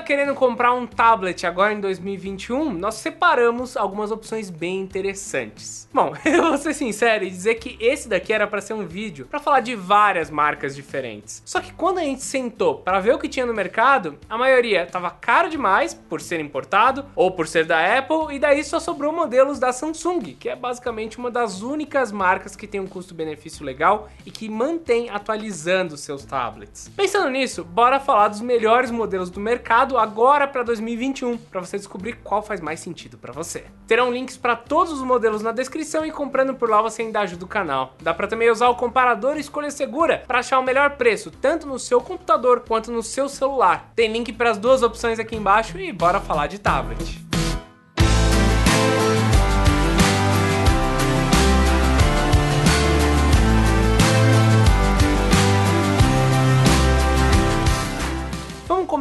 Querendo comprar um tablet agora em 2021, nós separamos algumas opções bem interessantes. Bom, eu vou ser sincero e dizer que esse daqui era para ser um vídeo para falar de várias marcas diferentes. Só que quando a gente sentou para ver o que tinha no mercado, a maioria tava caro demais por ser importado ou por ser da Apple e daí só sobrou modelos da Samsung, que é basicamente uma das únicas marcas que tem um custo-benefício legal e que mantém atualizando seus tablets. Pensando nisso, bora falar dos melhores modelos do mercado agora para 2021, para você descobrir qual faz mais sentido para você. Terão links para todos os modelos na descrição e comprando por lá você ainda ajuda o canal. Dá para também usar o comparador Escolha Segura para achar o melhor preço, tanto no seu computador quanto no seu celular. Tem link para as duas opções aqui embaixo e bora falar de tablet.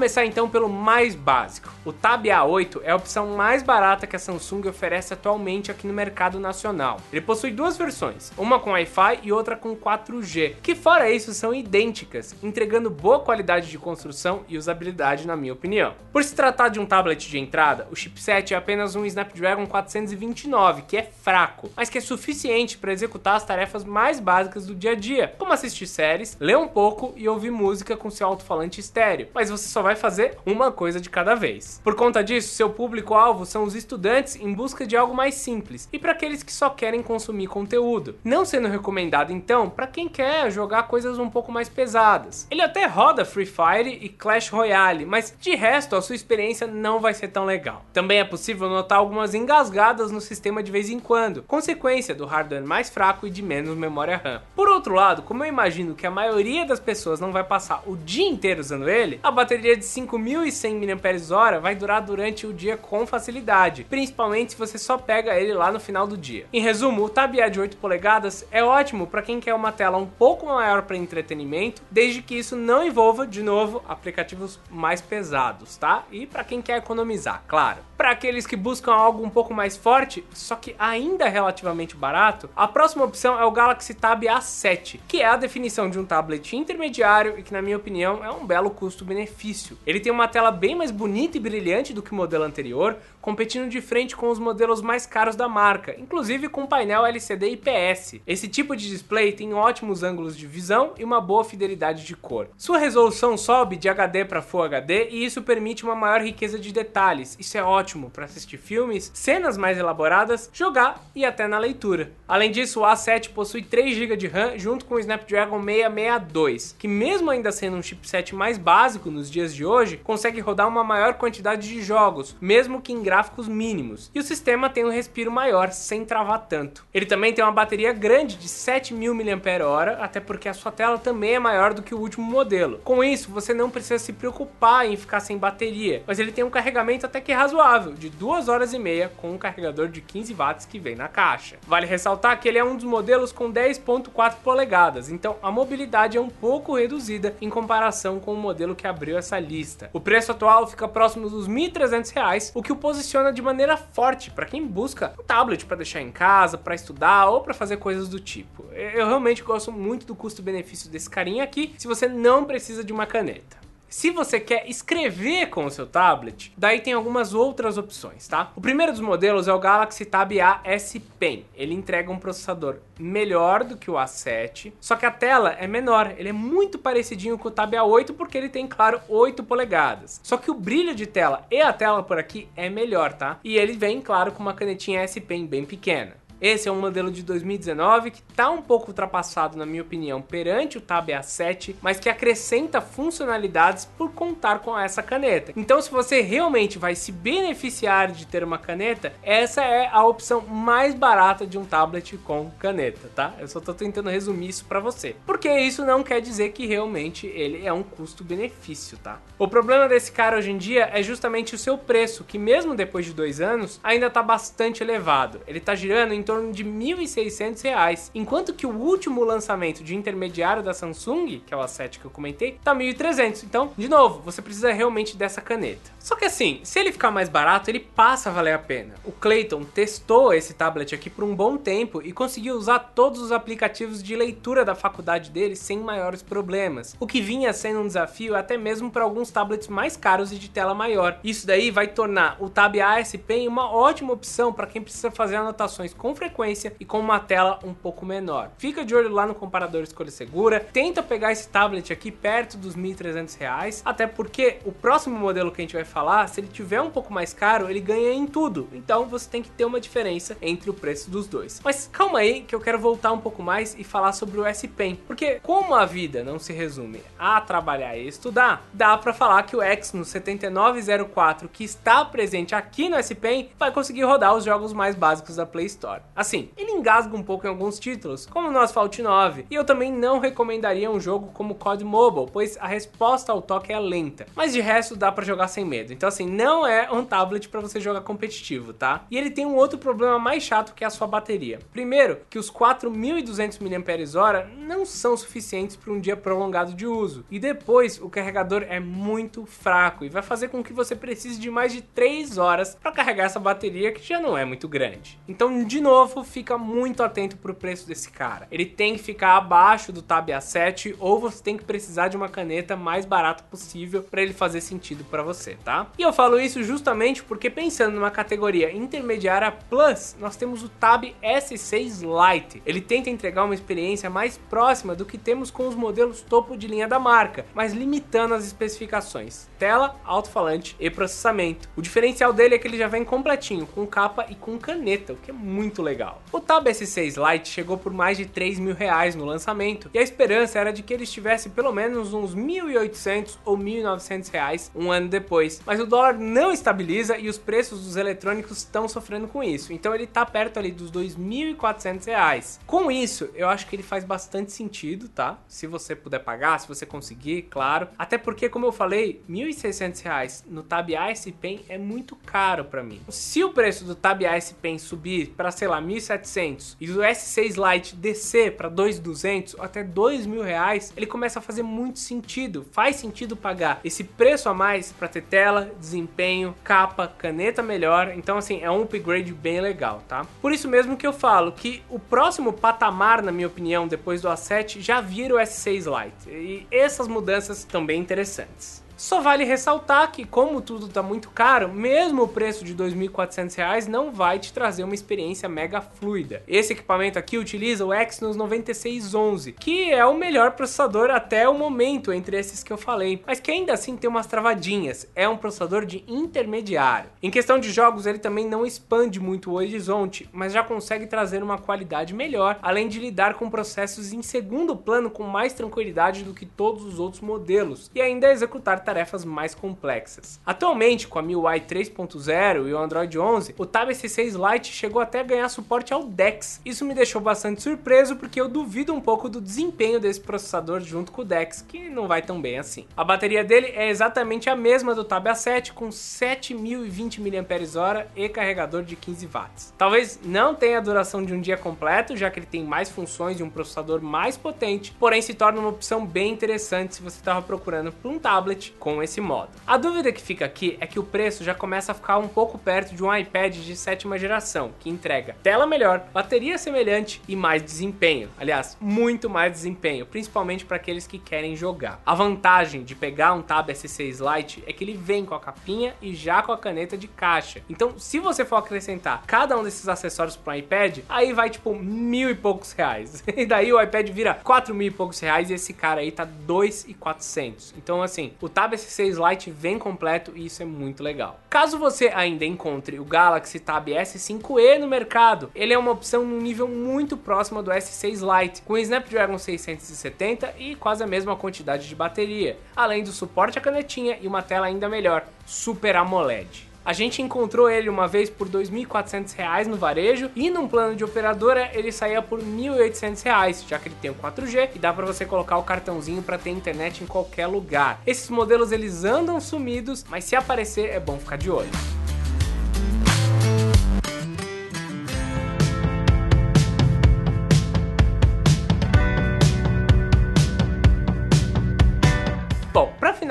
Começar então pelo mais básico. O Tab A8 é a opção mais barata que a Samsung oferece atualmente aqui no mercado nacional. Ele possui duas versões, uma com Wi-Fi e outra com 4G, que fora isso são idênticas, entregando boa qualidade de construção e usabilidade na minha opinião. Por se tratar de um tablet de entrada, o chipset é apenas um Snapdragon 429, que é fraco, mas que é suficiente para executar as tarefas mais básicas do dia a dia, como assistir séries, ler um pouco e ouvir música com seu alto-falante estéreo. Mas você só vai fazer uma coisa de cada vez. Por conta disso, seu público-alvo são os estudantes em busca de algo mais simples e para aqueles que só querem consumir conteúdo. Não sendo recomendado então para quem quer jogar coisas um pouco mais pesadas. Ele até roda Free Fire e Clash Royale, mas de resto a sua experiência não vai ser tão legal. Também é possível notar algumas engasgadas no sistema de vez em quando, consequência do hardware mais fraco e de menos memória RAM. Por outro lado, como eu imagino que a maioria das pessoas não vai passar o dia inteiro usando ele, a bateria de 5100 mAh vai durar durante o dia com facilidade, principalmente se você só pega ele lá no final do dia. Em resumo, o Tab A de 8 polegadas é ótimo para quem quer uma tela um pouco maior para entretenimento, desde que isso não envolva, de novo, aplicativos mais pesados, tá? E para quem quer economizar, claro. Para aqueles que buscam algo um pouco mais forte, só que ainda relativamente barato, a próxima opção é o Galaxy Tab A7, que é a definição de um tablet intermediário e que, na minha opinião, é um belo custo-benefício início. Ele tem uma tela bem mais bonita e brilhante do que o modelo anterior, competindo de frente com os modelos mais caros da marca, inclusive com painel LCD IPS. Esse tipo de display tem ótimos ângulos de visão e uma boa fidelidade de cor. Sua resolução sobe de HD para Full HD e isso permite uma maior riqueza de detalhes. Isso é ótimo para assistir filmes, cenas mais elaboradas, jogar e até na leitura. Além disso, o A7 possui 3 GB de RAM junto com o Snapdragon 662, que mesmo ainda sendo um chipset mais básico nos dias de hoje, consegue rodar uma maior quantidade de jogos, mesmo que em gráficos mínimos. E o sistema tem um respiro maior, sem travar tanto. Ele também tem uma bateria grande de 7000 mAh, até porque a sua tela também é maior do que o último modelo. Com isso, você não precisa se preocupar em ficar sem bateria, mas ele tem um carregamento até que razoável, de 2 horas e meia, com um carregador de 15 watts que vem na caixa. Vale ressaltar que ele é um dos modelos com 10.4 polegadas, então a mobilidade é um pouco reduzida em comparação com o modelo que abriu essa lista. O preço atual fica próximo dos R$ 1.300, o que o posiciona de maneira forte para quem busca um tablet para deixar em casa, para estudar ou para fazer coisas do tipo. Eu realmente gosto muito do custo-benefício desse carinha aqui, se você não precisa de uma caneta. Se você quer escrever com o seu tablet, daí tem algumas outras opções, tá? O primeiro dos modelos é o Galaxy Tab A S Pen. Ele entrega um processador melhor do que o A7, só que a tela é menor. Ele é muito parecidinho com o Tab A8 porque ele tem, claro, 8 polegadas. Só que o brilho de tela e a tela por aqui é melhor, tá? E ele vem, claro, com uma canetinha S Pen bem pequena. Esse é um modelo de 2019 que está um pouco ultrapassado, na minha opinião, perante o Tab A7, mas que acrescenta funcionalidades por contar com essa caneta. Então, se você realmente vai se beneficiar de ter uma caneta, essa é a opção mais barata de um tablet com caneta, tá? Eu só estou tentando resumir isso para você. Porque isso não quer dizer que realmente ele é um custo-benefício, tá? O problema desse cara hoje em dia é justamente o seu preço, que mesmo depois de dois anos, ainda está bastante elevado. Ele está girando em torno de R$ 1.600, enquanto que o último lançamento de intermediário da Samsung, que é o A7 que eu comentei, tá 1.300. Então, de novo, você precisa realmente dessa caneta. Só que assim, se ele ficar mais barato, ele passa a valer a pena. O Clayton testou esse tablet aqui por um bom tempo e conseguiu usar todos os aplicativos de leitura da faculdade dele sem maiores problemas, o que vinha sendo um desafio até mesmo para alguns tablets mais caros e de tela maior. Isso daí vai tornar o Tab AS Pen uma ótima opção para quem precisa fazer anotações com frequência e com uma tela um pouco menor. Fica de olho lá no comparador Escolha Segura, tenta pegar esse tablet aqui perto dos R$ 1.300, até porque o próximo modelo que a gente vai falar, se ele tiver um pouco mais caro, ele ganha em tudo. Então você tem que ter uma diferença entre o preço dos dois. Mas calma aí que eu quero voltar um pouco mais e falar sobre o S Pen, porque como a vida não se resume a trabalhar e estudar, dá para falar que o Exynos 7904 que está presente aqui no S Pen vai conseguir rodar os jogos mais básicos da Play Store. Assim, ele engasga um pouco em alguns títulos, como o Asphalt 9, e eu também não recomendaria um jogo como COD Mobile, pois a resposta ao toque é lenta. Mas de resto dá para jogar sem medo. Então assim, não é um tablet para você jogar competitivo, tá? E ele tem um outro problema mais chato que é a sua bateria. Primeiro, que os 4200 mAh não são suficientes para um dia prolongado de uso. E depois, o carregador é muito fraco e vai fazer com que você precise de mais de 3 horas para carregar essa bateria que já não é muito grande. Então, de novo, fica muito atento pro preço desse cara. Ele tem que ficar abaixo do Tab A7 ou você tem que precisar de uma caneta mais barata possível para ele fazer sentido para você, tá? E eu falo isso justamente porque pensando numa categoria intermediária Plus, nós temos o Tab S6 Lite. Ele tenta entregar uma experiência mais próxima do que temos com os modelos topo de linha da marca, mas limitando as especificações: tela, alto-falante e processamento. O diferencial dele é que ele já vem completinho, com capa e com caneta, o que é muito legal. O Tab S6 Lite chegou por mais de 3 mil reais no lançamento e a esperança era de que ele estivesse pelo menos uns 1.800 ou 1.900 reais um ano depois, mas o dólar não estabiliza e os preços dos eletrônicos estão sofrendo com isso, então ele está perto ali dos 2.400 reais. Com isso, eu acho que ele faz bastante sentido, tá? Se você puder pagar, se você conseguir, claro. Até porque, como eu falei, 1.600 reais no Tab AS Pen é muito caro para mim. Se o preço do Tab AS Pen subir para, sei lá, 1.700 e o S6 Lite descer para 2.200 ou até 2.000 reais, ele começa a fazer muito sentido. Faz sentido pagar esse preço a mais para ter tela, desempenho, capa, caneta melhor. Então, assim, é um upgrade bem legal, tá? Por isso mesmo que eu falo que o próximo patamar, na minha opinião, depois do A7, já vira o S6 Lite. E essas mudanças também interessantes. Só vale ressaltar que, como tudo está muito caro, mesmo o preço de R$ 2.400 não vai te trazer uma experiência mega fluida. Esse equipamento aqui utiliza o Exynos 9611, que é o melhor processador até o momento entre esses que eu falei, mas que ainda assim tem umas travadinhas. É um processador de intermediário. Em questão de jogos, ele também não expande muito o horizonte, mas já consegue trazer uma qualidade melhor, além de lidar com processos em segundo plano com mais tranquilidade do que todos os outros modelos, e ainda executar tarefas mais complexas. Atualmente, com a MIUI 3.0 e o Android 11, o Tab S6 Lite chegou até a ganhar suporte ao DeX. Isso me deixou bastante surpreso porque eu duvido um pouco do desempenho desse processador junto com o DeX, que não vai tão bem assim. A bateria dele é exatamente a mesma do Tab A7, com 7020 mAh e carregador de 15 watts. Talvez não tenha a duração de um dia completo, já que ele tem mais funções e um processador mais potente, porém se torna uma opção bem interessante se você estava procurando por um tablet com esse modo. A dúvida que fica aqui é que o preço já começa a ficar um pouco perto de um iPad de sétima geração, que entrega tela melhor, bateria semelhante e mais desempenho. Aliás, muito mais desempenho, principalmente para aqueles que querem jogar. A vantagem de pegar um Tab S6 Lite é que ele vem com a capinha e já com a caneta de caixa. Então, se você for acrescentar cada um desses acessórios para o iPad, aí vai tipo mil e poucos reais. E daí o iPad vira quatro mil e poucos reais e esse cara aí tá dois e quatrocentos. Então, assim, o Tab Tab S6 Lite vem completo e isso é muito legal. Caso você ainda encontre o Galaxy Tab S5e no mercado, ele é uma opção num nível muito próximo do S6 Lite, com Snapdragon 670 e quase a mesma quantidade de bateria, além do suporte à canetinha e uma tela ainda melhor, Super AMOLED. A gente encontrou ele uma vez por R$ 2.400 no varejo e num plano de operadora ele saía por R$ 1.800, já que ele tem o 4G e dá para você colocar o cartãozinho para ter internet em qualquer lugar. Esses modelos eles andam sumidos, mas se aparecer é bom ficar de olho.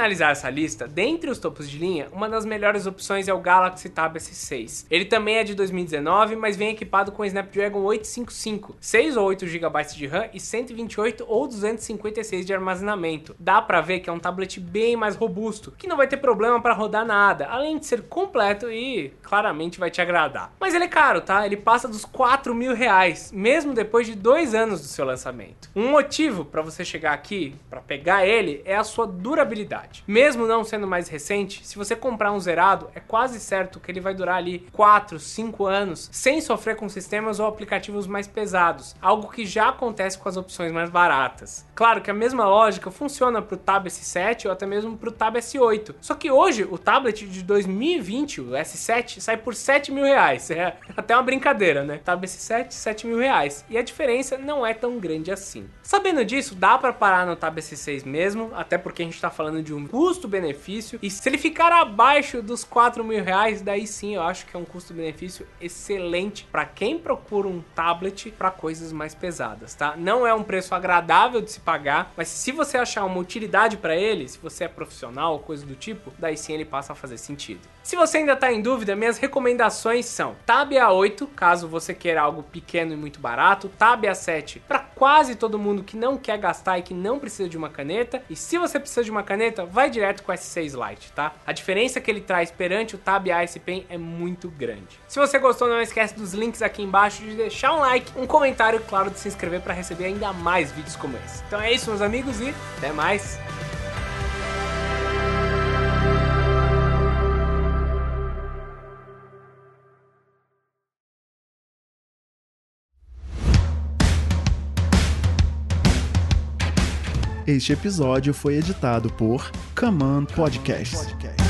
Finalizar essa lista, dentre os topos de linha, uma das melhores opções é o Galaxy Tab S6. Ele também é de 2019, mas vem equipado com o Snapdragon 855, 6 ou 8 GB de RAM e 128 ou 256 de armazenamento. Dá pra ver que é um tablet bem mais robusto, que não vai ter problema para rodar nada, além de ser completo e claramente vai te agradar. Mas ele é caro, tá? Ele passa dos 4 mil reais, mesmo depois de dois anos do seu lançamento. Um motivo para você chegar aqui, para pegar ele, é a sua durabilidade. Mesmo não sendo mais recente, se você comprar um zerado, é quase certo que ele vai durar ali 4, 5 anos, sem sofrer com sistemas ou aplicativos mais pesados, algo que já acontece com as opções mais baratas. Claro que a mesma lógica funciona para o Tab S7 ou até mesmo para o Tab S8. Só que hoje o tablet de 2020, o S7, sai por 7 mil reais. É até uma brincadeira, né? Tab S7, 7 mil reais. E a diferença não é tão grande assim. Sabendo disso, dá para parar no Tab S6 mesmo, até porque a gente está falando de um custo-benefício. E se ele ficar abaixo dos 4 mil reais, daí sim eu acho que é um custo-benefício excelente para quem procura um tablet para coisas mais pesadas, tá? Não é um preço agradável de se pagar, mas se você achar uma utilidade para ele, se você é profissional ou coisa do tipo, daí sim ele passa a fazer sentido. Se você ainda está em dúvida, minhas recomendações são Tab A8, caso você queira algo pequeno e muito barato, Tab A7 para quase todo mundo que não quer gastar e que não precisa de uma caneta, e se você precisa de uma caneta, vai direto com o S6 Lite, tá? A diferença que ele traz perante o Tab AS Pen é muito grande. Se você gostou, não esquece dos links aqui embaixo de deixar um like, um comentário claro de se inscrever para receber ainda mais vídeos como esse. Então é isso, meus amigos, e até mais! Este episódio foi editado por Command Podcast.